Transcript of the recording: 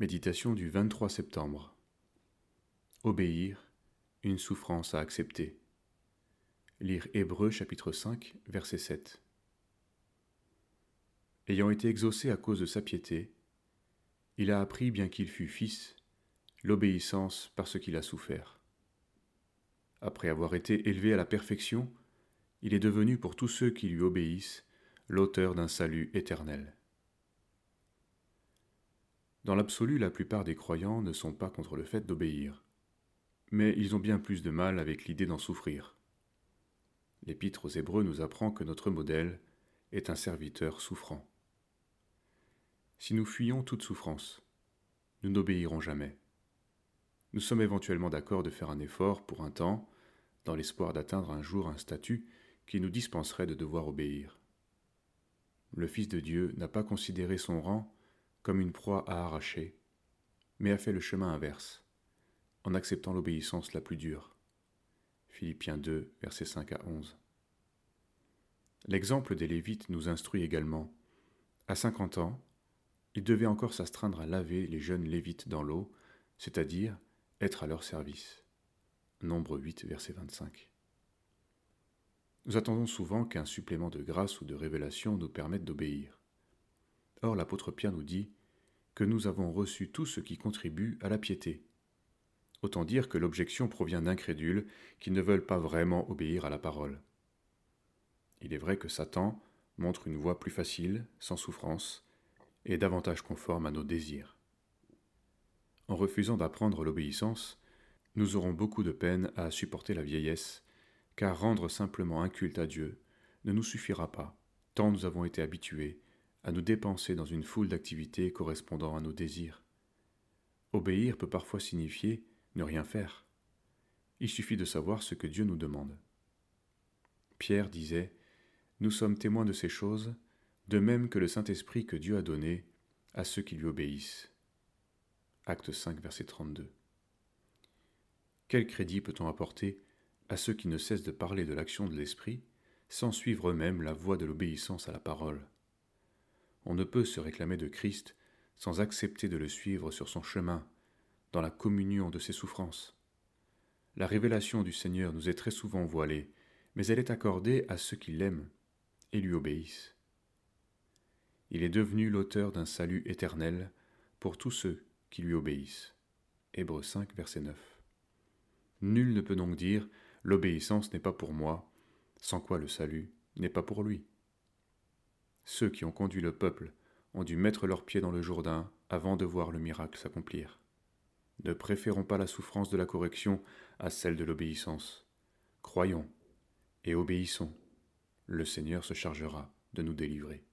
Méditation du 23 septembre. Obéir, une souffrance à accepter. Lire Hébreu chapitre 5, verset 7. Ayant été exaucé à cause de sa piété, il a appris, bien qu'il fût fils, l'obéissance parce qu'il a souffert. Après avoir été élevé à la perfection, il est devenu pour tous ceux qui lui obéissent l'auteur d'un salut éternel. Dans l'absolu, la plupart des croyants ne sont pas contre le fait d'obéir, mais ils ont bien plus de mal avec l'idée d'en souffrir. L'Épître aux Hébreux nous apprend que notre modèle est un serviteur souffrant. Si nous fuyons toute souffrance, nous n'obéirons jamais. Nous sommes éventuellement d'accord de faire un effort pour un temps, dans l'espoir d'atteindre un jour un statut qui nous dispenserait de devoir obéir. Le Fils de Dieu n'a pas considéré son rang comme une proie à arracher, mais a fait le chemin inverse, en acceptant l'obéissance la plus dure. Philippiens 2, versets 5 à 11. L'exemple des Lévites nous instruit également. À cinquante ans, ils devaient encore s'astreindre à laver les jeunes Lévites dans l'eau, c'est-à-dire être à leur service. Nombre 8, verset 25. Nous attendons souvent qu'un supplément de grâce ou de révélation nous permette d'obéir. Or l'apôtre Pierre nous dit que nous avons reçu tout ce qui contribue à la piété. Autant dire que l'objection provient d'incrédules qui ne veulent pas vraiment obéir à la parole. Il est vrai que Satan montre une voie plus facile, sans souffrance, et davantage conforme à nos désirs. En refusant d'apprendre l'obéissance, nous aurons beaucoup de peine à supporter la vieillesse, car rendre simplement un culte à Dieu ne nous suffira pas, tant nous avons été habitués à nous dépenser dans une foule d'activités correspondant à nos désirs. Obéir peut parfois signifier ne rien faire. Il suffit de savoir ce que Dieu nous demande. Pierre disait Nous sommes témoins de ces choses, de même que le Saint-Esprit que Dieu a donné à ceux qui lui obéissent. Acte 5, verset 32. Quel crédit peut-on apporter à ceux qui ne cessent de parler de l'action de l'Esprit sans suivre eux-mêmes la voie de l'obéissance à la parole? On ne peut se réclamer de Christ sans accepter de le suivre sur son chemin, dans la communion de ses souffrances. La révélation du Seigneur nous est très souvent voilée, mais elle est accordée à ceux qui l'aiment et lui obéissent. Il est devenu l'auteur d'un salut éternel pour tous ceux qui lui obéissent. Hébreux 5, verset 9. Nul ne peut donc dire L'obéissance n'est pas pour moi, sans quoi le salut n'est pas pour lui. Ceux qui ont conduit le peuple ont dû mettre leurs pieds dans le Jourdain avant de voir le miracle s'accomplir. Ne préférons pas la souffrance de la correction à celle de l'obéissance. Croyons et obéissons. Le Seigneur se chargera de nous délivrer.